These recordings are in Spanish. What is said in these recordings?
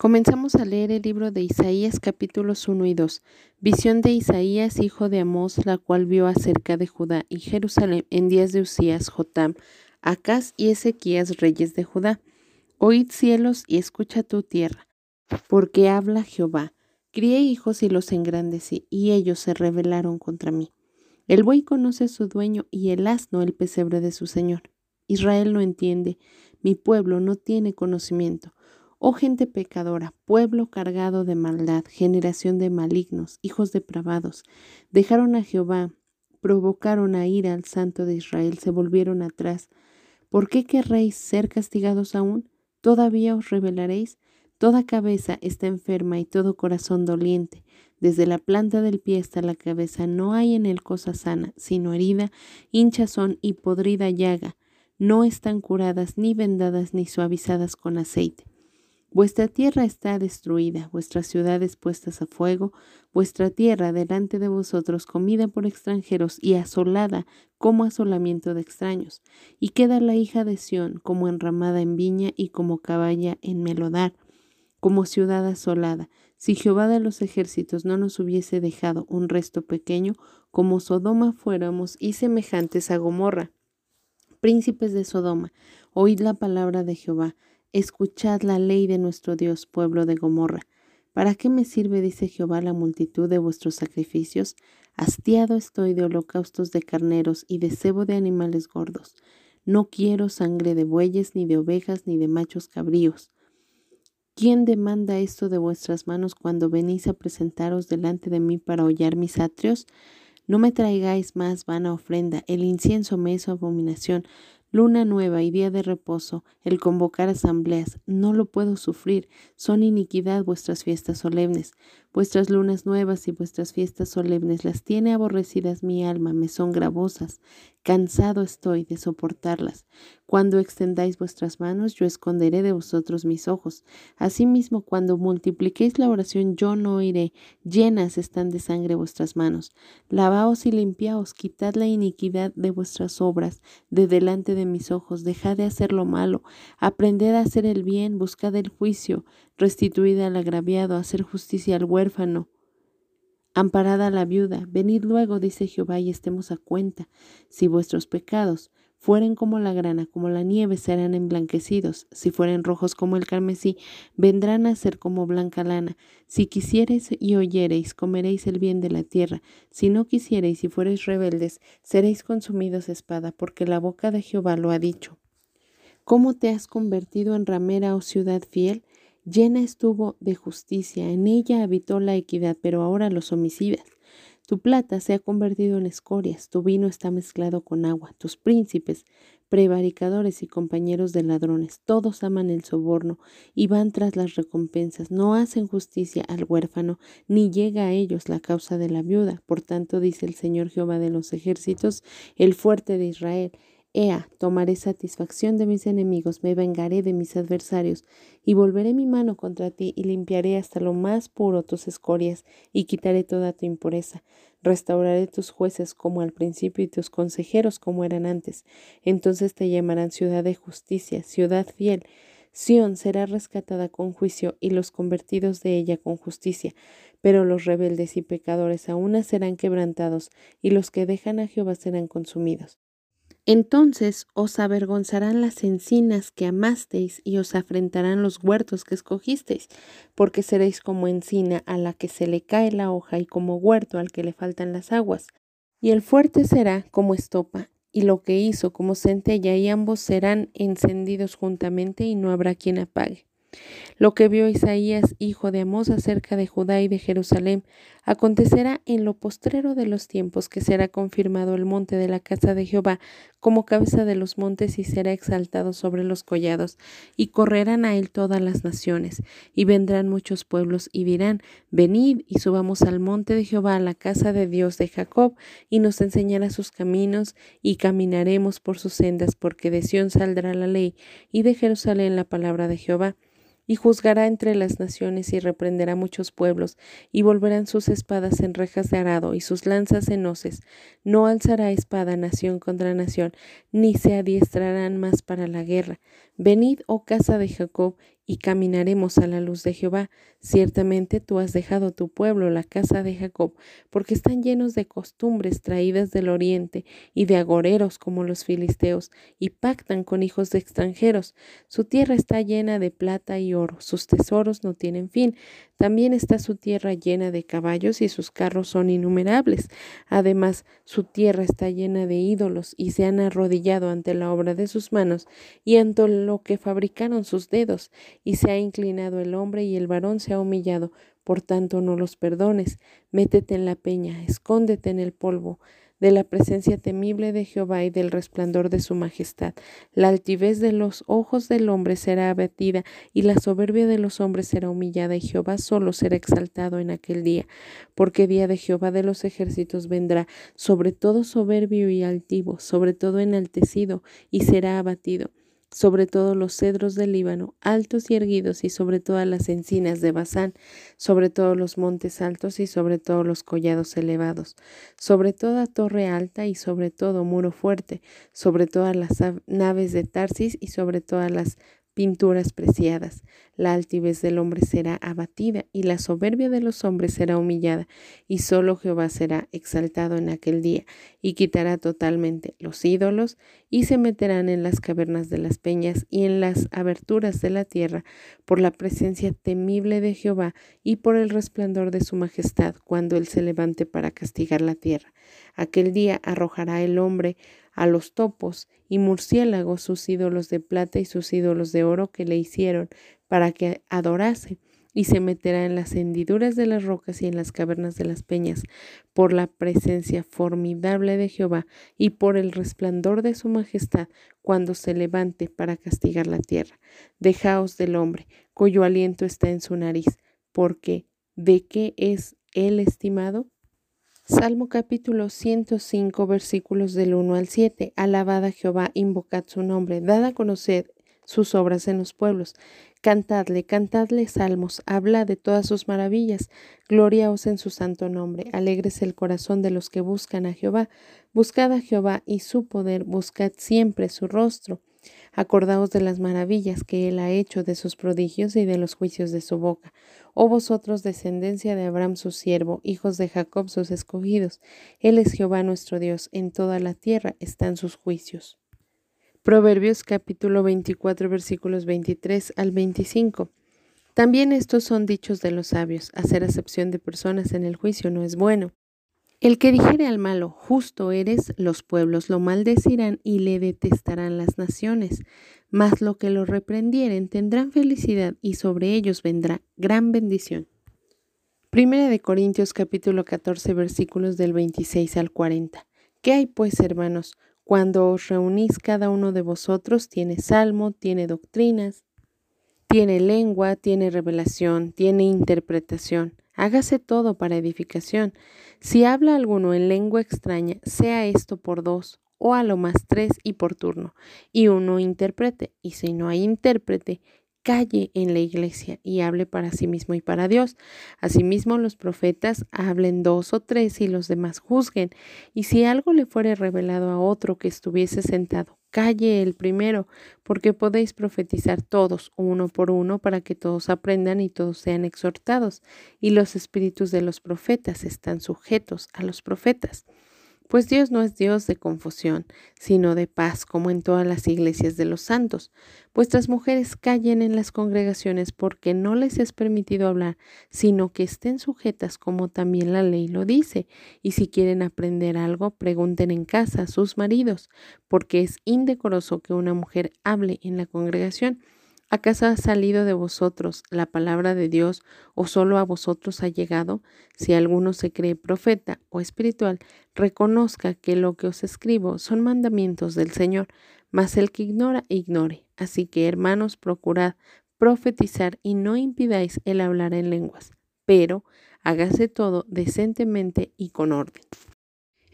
Comenzamos a leer el libro de Isaías capítulos 1 y 2. Visión de Isaías, hijo de Amós, la cual vio acerca de Judá y Jerusalén en días de Usías, Jotam, Acaz y Ezequías, reyes de Judá. Oíd cielos y escucha tu tierra, porque habla Jehová. Crié hijos y los engrandecí, y ellos se rebelaron contra mí. El buey conoce a su dueño y el asno el pesebre de su señor. Israel no entiende, mi pueblo no tiene conocimiento. Oh gente pecadora, pueblo cargado de maldad, generación de malignos, hijos depravados, dejaron a Jehová, provocaron a ira al santo de Israel, se volvieron atrás. ¿Por qué querréis ser castigados aún? ¿Todavía os rebelaréis? Toda cabeza está enferma y todo corazón doliente. Desde la planta del pie hasta la cabeza no hay en él cosa sana, sino herida, hinchazón y podrida llaga. No están curadas, ni vendadas, ni suavizadas con aceite. Vuestra tierra está destruida, vuestras ciudades puestas a fuego, vuestra tierra delante de vosotros comida por extranjeros y asolada como asolamiento de extraños. Y queda la hija de Sión como enramada en viña y como caballa en melodar, como ciudad asolada. Si Jehová de los ejércitos no nos hubiese dejado un resto pequeño, como Sodoma fuéramos y semejantes a Gomorra. Príncipes de Sodoma, oíd la palabra de Jehová Escuchad la ley de nuestro Dios, pueblo de Gomorra. ¿Para qué me sirve, dice Jehová, la multitud de vuestros sacrificios? Hastiado estoy de holocaustos de carneros y de cebo de animales gordos. No quiero sangre de bueyes, ni de ovejas, ni de machos cabríos. ¿Quién demanda esto de vuestras manos cuando venís a presentaros delante de mí para hollar mis atrios? No me traigáis más vana ofrenda, el incienso me es abominación, Luna nueva y día de reposo, el convocar asambleas, no lo puedo sufrir, son iniquidad vuestras fiestas solemnes. Vuestras lunas nuevas y vuestras fiestas solemnes las tiene aborrecidas mi alma, me son gravosas. Cansado estoy de soportarlas. Cuando extendáis vuestras manos, yo esconderé de vosotros mis ojos. Asimismo, cuando multipliquéis la oración, yo no oiré. Llenas están de sangre vuestras manos. Lavaos y limpiaos, quitad la iniquidad de vuestras obras de delante de mis ojos. Dejad de hacer lo malo. Aprended a hacer el bien, buscad el juicio. Restituid al agraviado, hacer justicia al huérfano Amparada a la viuda, venid luego, dice Jehová, y estemos a cuenta. Si vuestros pecados fueren como la grana, como la nieve, serán emblanquecidos. Si fueren rojos como el carmesí, vendrán a ser como blanca lana. Si quisiereis y oyereis, comeréis el bien de la tierra. Si no quisiereis y fuereis rebeldes, seréis consumidos espada, porque la boca de Jehová lo ha dicho. ¿Cómo te has convertido en ramera, oh ciudad fiel? Llena estuvo de justicia, en ella habitó la equidad, pero ahora los homicidas. Tu plata se ha convertido en escorias, tu vino está mezclado con agua, tus príncipes, prevaricadores y compañeros de ladrones, todos aman el soborno y van tras las recompensas, no hacen justicia al huérfano, ni llega a ellos la causa de la viuda. Por tanto, dice el Señor Jehová de los ejércitos, el fuerte de Israel, Ea, tomaré satisfacción de mis enemigos, me vengaré de mis adversarios, y volveré mi mano contra ti, y limpiaré hasta lo más puro tus escorias, y quitaré toda tu impureza. Restauraré tus jueces como al principio y tus consejeros como eran antes. Entonces te llamarán ciudad de justicia, ciudad fiel. Sión será rescatada con juicio y los convertidos de ella con justicia, pero los rebeldes y pecadores aún serán quebrantados y los que dejan a Jehová serán consumidos. Entonces os avergonzarán las encinas que amasteis y os afrentarán los huertos que escogisteis, porque seréis como encina a la que se le cae la hoja y como huerto al que le faltan las aguas. Y el fuerte será como estopa, y lo que hizo como centella, y ambos serán encendidos juntamente y no habrá quien apague. Lo que vio Isaías, hijo de Amós, acerca de Judá y de Jerusalén, acontecerá en lo postrero de los tiempos que será confirmado el monte de la casa de Jehová como cabeza de los montes y será exaltado sobre los collados, y correrán a él todas las naciones, y vendrán muchos pueblos y dirán, venid y subamos al monte de Jehová, a la casa de Dios de Jacob, y nos enseñará sus caminos, y caminaremos por sus sendas, porque de Sión saldrá la ley, y de Jerusalén la palabra de Jehová y juzgará entre las naciones y reprenderá muchos pueblos, y volverán sus espadas en rejas de arado y sus lanzas en hoces. No alzará espada nación contra nación, ni se adiestrarán más para la guerra. Venid, oh casa de Jacob, y caminaremos a la luz de Jehová. Ciertamente tú has dejado tu pueblo, la casa de Jacob, porque están llenos de costumbres traídas del oriente y de agoreros como los filisteos, y pactan con hijos de extranjeros. Su tierra está llena de plata y oro, sus tesoros no tienen fin. También está su tierra llena de caballos y sus carros son innumerables. Además, su tierra está llena de ídolos y se han arrodillado ante la obra de sus manos y ante lo que fabricaron sus dedos y se ha inclinado el hombre y el varón se ha humillado, por tanto no los perdones, métete en la peña, escóndete en el polvo, de la presencia temible de Jehová y del resplandor de su majestad. La altivez de los ojos del hombre será abatida y la soberbia de los hombres será humillada y Jehová solo será exaltado en aquel día, porque día de Jehová de los ejércitos vendrá sobre todo soberbio y altivo, sobre todo enaltecido y será abatido sobre todos los cedros del Líbano, altos y erguidos, y sobre todas las encinas de Basán, sobre todos los montes altos y sobre todos los collados elevados, sobre toda torre alta y sobre todo muro fuerte, sobre todas las naves de Tarsis y sobre todas las pinturas preciadas. La altivez del hombre será abatida y la soberbia de los hombres será humillada, y solo Jehová será exaltado en aquel día, y quitará totalmente los ídolos, y se meterán en las cavernas de las peñas y en las aberturas de la tierra, por la presencia temible de Jehová y por el resplandor de su majestad, cuando él se levante para castigar la tierra. Aquel día arrojará el hombre a los topos y murciélagos sus ídolos de plata y sus ídolos de oro que le hicieron para que adorase y se meterá en las hendiduras de las rocas y en las cavernas de las peñas, por la presencia formidable de Jehová y por el resplandor de su majestad, cuando se levante para castigar la tierra. Dejaos del hombre, cuyo aliento está en su nariz, porque ¿de qué es él estimado? Salmo capítulo 105 versículos del 1 al 7. Alabad a Jehová, invocad su nombre, dad a conocer sus obras en los pueblos. Cantadle, cantadle salmos, habla de todas sus maravillas, gloriaos en su santo nombre, alegres el corazón de los que buscan a Jehová. Buscad a Jehová y su poder, buscad siempre su rostro. Acordaos de las maravillas que él ha hecho, de sus prodigios y de los juicios de su boca. Oh vosotros, descendencia de Abraham su siervo, hijos de Jacob sus escogidos. Él es Jehová nuestro Dios, en toda la tierra están sus juicios. Proverbios capítulo 24 versículos 23 al 25. También estos son dichos de los sabios, hacer acepción de personas en el juicio no es bueno. El que dijere al malo, justo eres, los pueblos lo maldecirán y le detestarán las naciones, mas lo que lo reprendieren tendrán felicidad y sobre ellos vendrá gran bendición. Primera de Corintios capítulo 14 versículos del 26 al 40. ¿Qué hay pues, hermanos? Cuando os reunís cada uno de vosotros tiene salmo, tiene doctrinas, tiene lengua, tiene revelación, tiene interpretación Hágase todo para edificación. Si habla alguno en lengua extraña, sea esto por dos, o a lo más tres y por turno, y uno interprete. Y si no hay intérprete, calle en la iglesia y hable para sí mismo y para Dios. Asimismo, los profetas hablen dos o tres y los demás juzguen. Y si algo le fuere revelado a otro que estuviese sentado, calle el primero, porque podéis profetizar todos, uno por uno, para que todos aprendan y todos sean exhortados. Y los espíritus de los profetas están sujetos a los profetas. Pues Dios no es Dios de confusión, sino de paz, como en todas las iglesias de los santos. Vuestras mujeres callen en las congregaciones porque no les es permitido hablar, sino que estén sujetas como también la ley lo dice. Y si quieren aprender algo, pregunten en casa a sus maridos, porque es indecoroso que una mujer hable en la congregación. ¿Acaso ha salido de vosotros la palabra de Dios o solo a vosotros ha llegado? Si alguno se cree profeta o espiritual, reconozca que lo que os escribo son mandamientos del Señor, mas el que ignora, ignore. Así que, hermanos, procurad profetizar y no impidáis el hablar en lenguas, pero hágase todo decentemente y con orden.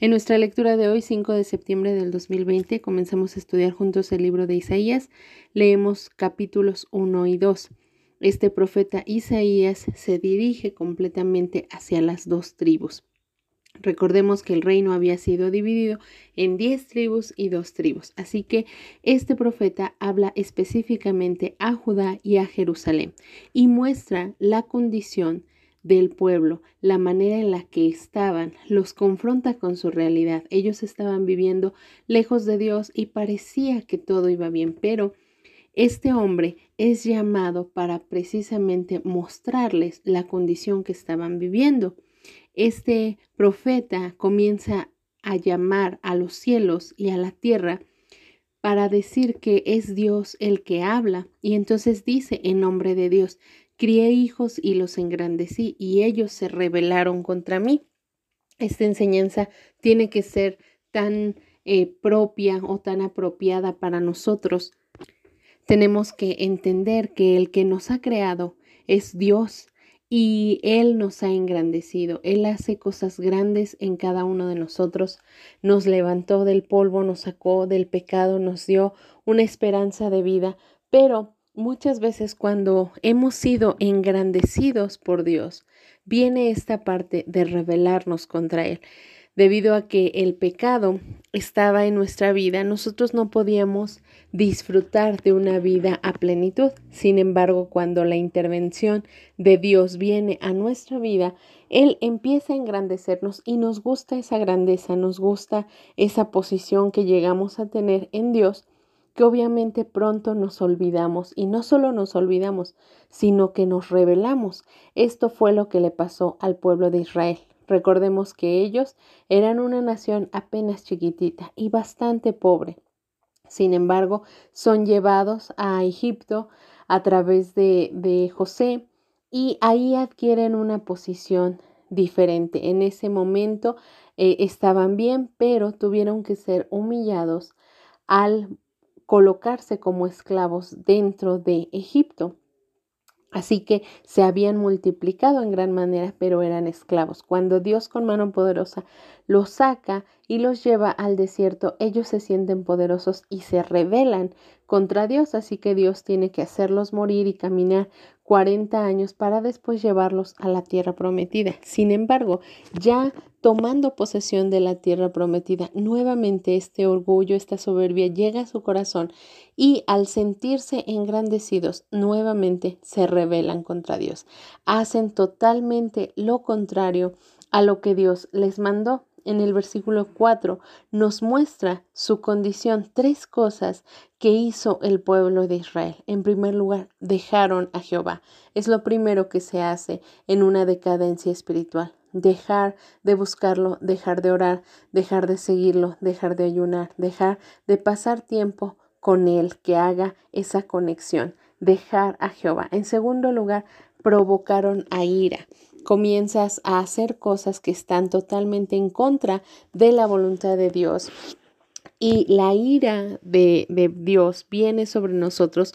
En nuestra lectura de hoy, 5 de septiembre del 2020, comenzamos a estudiar juntos el libro de Isaías. Leemos capítulos 1 y 2. Este profeta Isaías se dirige completamente hacia las dos tribus, Recordemos que el reino había sido dividido en diez tribus y dos tribus. Así que este profeta habla específicamente a Judá y a Jerusalén y muestra la condición del pueblo, la manera en la que estaban, los confronta con su realidad. Ellos estaban viviendo lejos de Dios y parecía que todo iba bien, pero este hombre es llamado para precisamente mostrarles la condición que estaban viviendo este profeta comienza a llamar a los cielos y a la tierra para decir que es Dios el que habla. Y entonces dice en nombre de Dios, crié hijos y los engrandecí y ellos se rebelaron contra mí. Esta enseñanza tiene que ser tan eh, propia o tan apropiada para nosotros. Tenemos que entender que el que nos ha creado es Dios y Él nos ha engrandecido. Él hace cosas grandes en cada uno de nosotros. Nos levantó del polvo, nos sacó del pecado, nos dio una esperanza de vida, pero muchas veces cuando hemos sido engrandecidos por Dios, viene esta parte de rebelarnos contra Él debido a que el pecado estaba en nuestra vida, nosotros no podíamos disfrutar de una vida a plenitud. Sin embargo, cuando la intervención de Dios viene a nuestra vida, Él empieza a engrandecernos y nos gusta esa grandeza, nos gusta esa posición que llegamos a tener en Dios que obviamente pronto nos olvidamos y no solo nos olvidamos, sino que nos rebelamos. Esto fue lo que le pasó al pueblo de Israel. Recordemos que ellos eran una nación apenas chiquitita y bastante pobre. Sin embargo, son llevados a Egipto a través de, de José y ahí adquieren una posición diferente. En ese momento eh, estaban bien, pero tuvieron que ser humillados al colocarse como esclavos dentro de Egipto. Así que se habían multiplicado en gran manera, pero eran esclavos. Cuando Dios con mano poderosa los saca y los lleva al desierto, ellos se sienten poderosos y se rebelan contra Dios, así que Dios tiene que hacerlos morir y caminar 40 años para después llevarlos a la tierra prometida. Sin embargo, ya tomando posesión de la tierra prometida, nuevamente este orgullo, esta soberbia llega a su corazón y al sentirse engrandecidos, nuevamente se rebelan contra Dios. Hacen totalmente lo contrario a lo que Dios les mandó en el versículo 4 nos muestra su condición, tres cosas que hizo el pueblo de Israel. En primer lugar, dejaron a Jehová. Es lo primero que se hace en una decadencia espiritual. Dejar de buscarlo, dejar de orar, dejar de seguirlo, dejar de ayunar, dejar de pasar tiempo con Él, que haga esa conexión. Dejar a Jehová. En segundo lugar, provocaron a ira comienzas a hacer cosas que están totalmente en contra de la voluntad de Dios. Y la ira de, de Dios viene sobre nosotros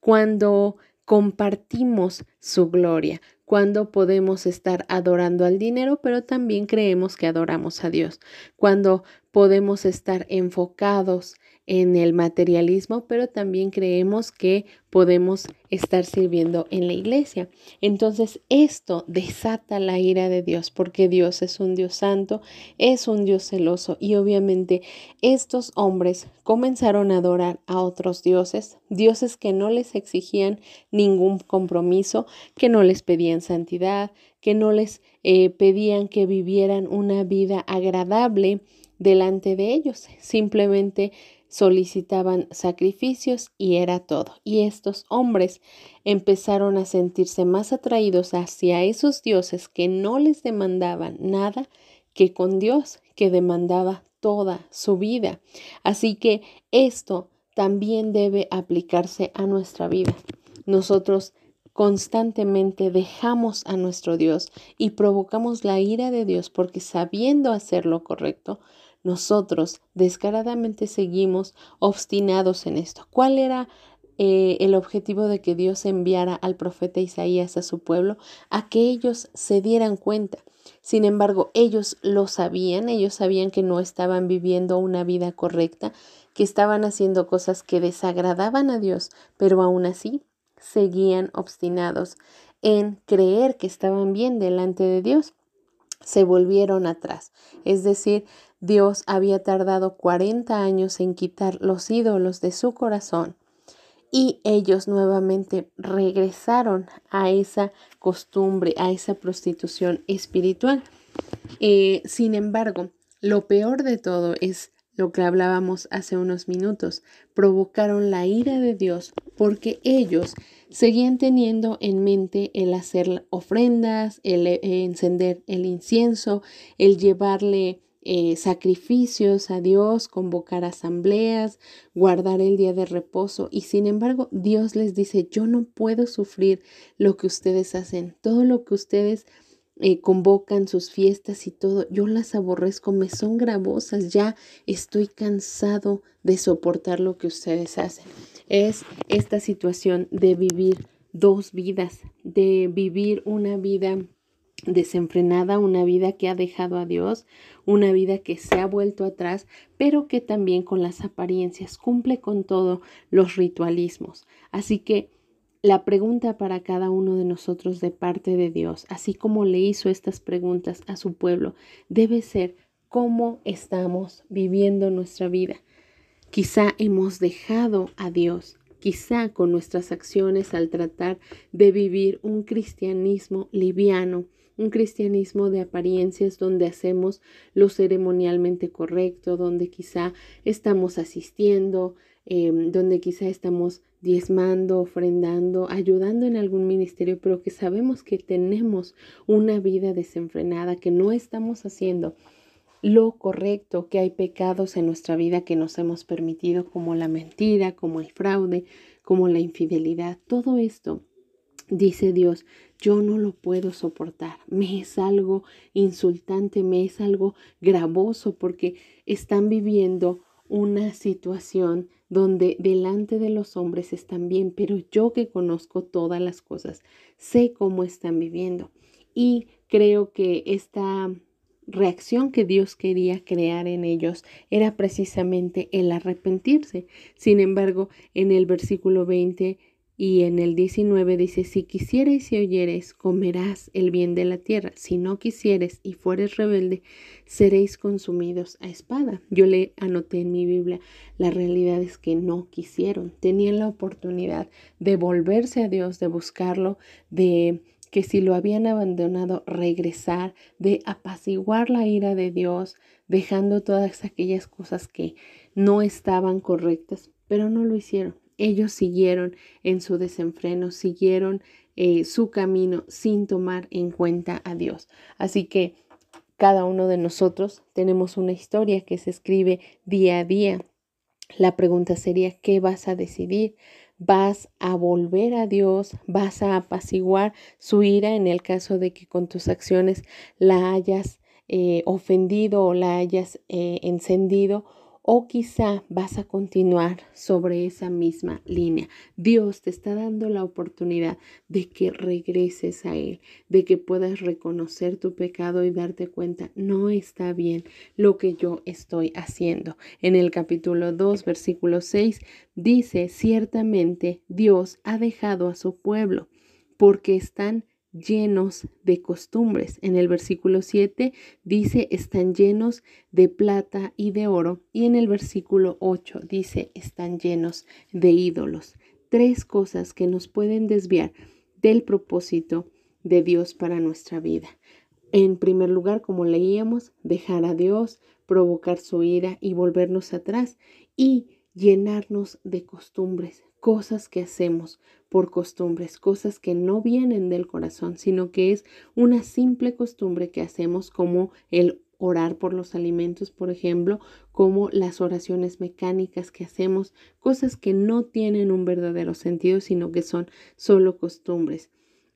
cuando compartimos su gloria, cuando podemos estar adorando al dinero, pero también creemos que adoramos a Dios, cuando podemos estar enfocados en el materialismo, pero también creemos que podemos estar sirviendo en la iglesia. Entonces esto desata la ira de Dios porque Dios es un Dios santo, es un Dios celoso y obviamente estos hombres comenzaron a adorar a otros dioses, dioses que no les exigían ningún compromiso, que no les pedían santidad, que no les eh, pedían que vivieran una vida agradable delante de ellos, simplemente solicitaban sacrificios y era todo. Y estos hombres empezaron a sentirse más atraídos hacia esos dioses que no les demandaban nada que con Dios que demandaba toda su vida. Así que esto también debe aplicarse a nuestra vida. Nosotros constantemente dejamos a nuestro Dios y provocamos la ira de Dios porque sabiendo hacer lo correcto, nosotros descaradamente seguimos obstinados en esto. ¿Cuál era eh, el objetivo de que Dios enviara al profeta Isaías a su pueblo? A que ellos se dieran cuenta. Sin embargo, ellos lo sabían, ellos sabían que no estaban viviendo una vida correcta, que estaban haciendo cosas que desagradaban a Dios, pero aún así seguían obstinados en creer que estaban bien delante de Dios. se volvieron atrás. Es decir, Dios había tardado 40 años en quitar los ídolos de su corazón y ellos nuevamente regresaron a esa costumbre, a esa prostitución espiritual. Eh, sin embargo, lo peor de todo es lo que hablábamos hace unos minutos, provocaron la ira de Dios porque ellos seguían teniendo en mente el hacer ofrendas, el, eh, encender el incienso, el llevarle eh, sacrificios a Dios, convocar asambleas, guardar el día de reposo. Y sin embargo, Dios les dice, yo no puedo sufrir lo que ustedes hacen, todo lo que ustedes eh, convocan sus fiestas y todo, yo las aborrezco, me son gravosas, ya estoy cansado de soportar lo que ustedes hacen. Es esta situación de vivir dos vidas, de vivir una vida desenfrenada, una vida que ha dejado a Dios, una vida que se ha vuelto atrás, pero que también con las apariencias cumple con todos los ritualismos. Así que la pregunta para cada uno de nosotros de parte de Dios, así como le hizo estas preguntas a su pueblo, debe ser cómo estamos viviendo nuestra vida. Quizá hemos dejado a Dios, quizá con nuestras acciones al tratar de vivir un cristianismo liviano, un cristianismo de apariencias donde hacemos lo ceremonialmente correcto, donde quizá estamos asistiendo, em, donde quizá estamos diezmando, ofrendando, ayudando en algún ministerio, pero que sabemos que tenemos una vida desenfrenada, que no estamos haciendo lo correcto, que hay pecados en nuestra vida que nos hemos permitido, como la mentira, como el fraude, como la infidelidad. Todo esto, dice Dios, yo no lo puedo soportar. Me es algo insultante, me es algo gravoso porque están viviendo una situación donde delante de los hombres están bien, pero yo que conozco todas las cosas, sé cómo están viviendo. Y creo que esta reacción que Dios quería crear en ellos era precisamente el arrepentirse. Sin embargo, en el versículo 20 y en el 19 dice, si quisieres y oyeres, comerás el bien de la tierra. Si no quisieres y fueres rebelde, seréis consumidos a espada. Yo le anoté en mi Biblia, la realidad es que no quisieron. Tenían la oportunidad de volverse a Dios, de buscarlo, de que si lo habían abandonado, regresar, de apaciguar la ira de Dios, dejando todas aquellas cosas que no estaban correctas, pero no lo hicieron ellos siguieron en su desenfreno, siguieron eh, su camino sin tomar en cuenta a Dios. Así que cada uno de nosotros tenemos una historia que se escribe día a día. La pregunta sería, ¿qué vas a decidir? ¿Vas a volver a Dios? ¿Vas a apaciguar su ira en el caso de que con tus acciones la hayas eh, ofendido o la hayas eh, encendido? O quizá vas a continuar sobre esa misma línea. Dios te está dando la oportunidad de que regreses a Él, de que puedas reconocer tu pecado y darte cuenta, no está bien lo que yo estoy haciendo. En el capítulo 2, versículo 6, dice, ciertamente Dios ha dejado a su pueblo porque están llenos de costumbres. En el versículo 7 dice, están llenos de plata y de oro. Y en el versículo 8 dice, están llenos de ídolos. Tres cosas que nos pueden desviar del propósito de Dios para nuestra vida. En primer lugar, como leíamos, dejar a Dios, provocar su ira y volvernos atrás y llenarnos de costumbres, cosas que hacemos por costumbres, cosas que no vienen del corazón, sino que es una simple costumbre que hacemos como el orar por los alimentos, por ejemplo, como las oraciones mecánicas que hacemos, cosas que no tienen un verdadero sentido, sino que son solo costumbres.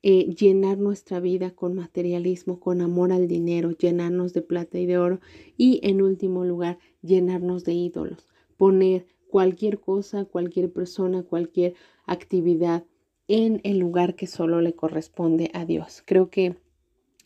Eh, llenar nuestra vida con materialismo, con amor al dinero, llenarnos de plata y de oro y en último lugar, llenarnos de ídolos, poner cualquier cosa, cualquier persona, cualquier actividad en el lugar que solo le corresponde a Dios. Creo que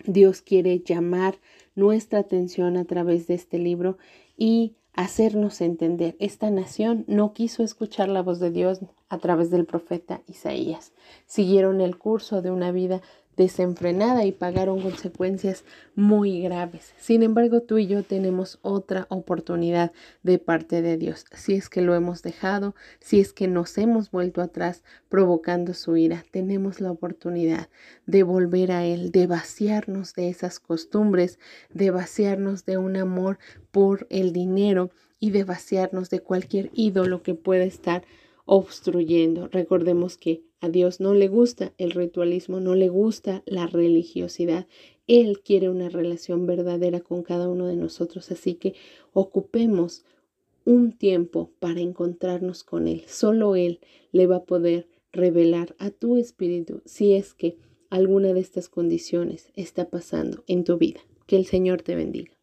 Dios quiere llamar nuestra atención a través de este libro y hacernos entender. Esta nación no quiso escuchar la voz de Dios a través del profeta Isaías. Siguieron el curso de una vida desenfrenada y pagaron consecuencias muy graves. Sin embargo, tú y yo tenemos otra oportunidad de parte de Dios. Si es que lo hemos dejado, si es que nos hemos vuelto atrás provocando su ira, tenemos la oportunidad de volver a Él, de vaciarnos de esas costumbres, de vaciarnos de un amor por el dinero y de vaciarnos de cualquier ídolo que pueda estar obstruyendo. Recordemos que a Dios no le gusta el ritualismo, no le gusta la religiosidad. Él quiere una relación verdadera con cada uno de nosotros, así que ocupemos un tiempo para encontrarnos con Él. Solo Él le va a poder revelar a tu espíritu si es que alguna de estas condiciones está pasando en tu vida. Que el Señor te bendiga.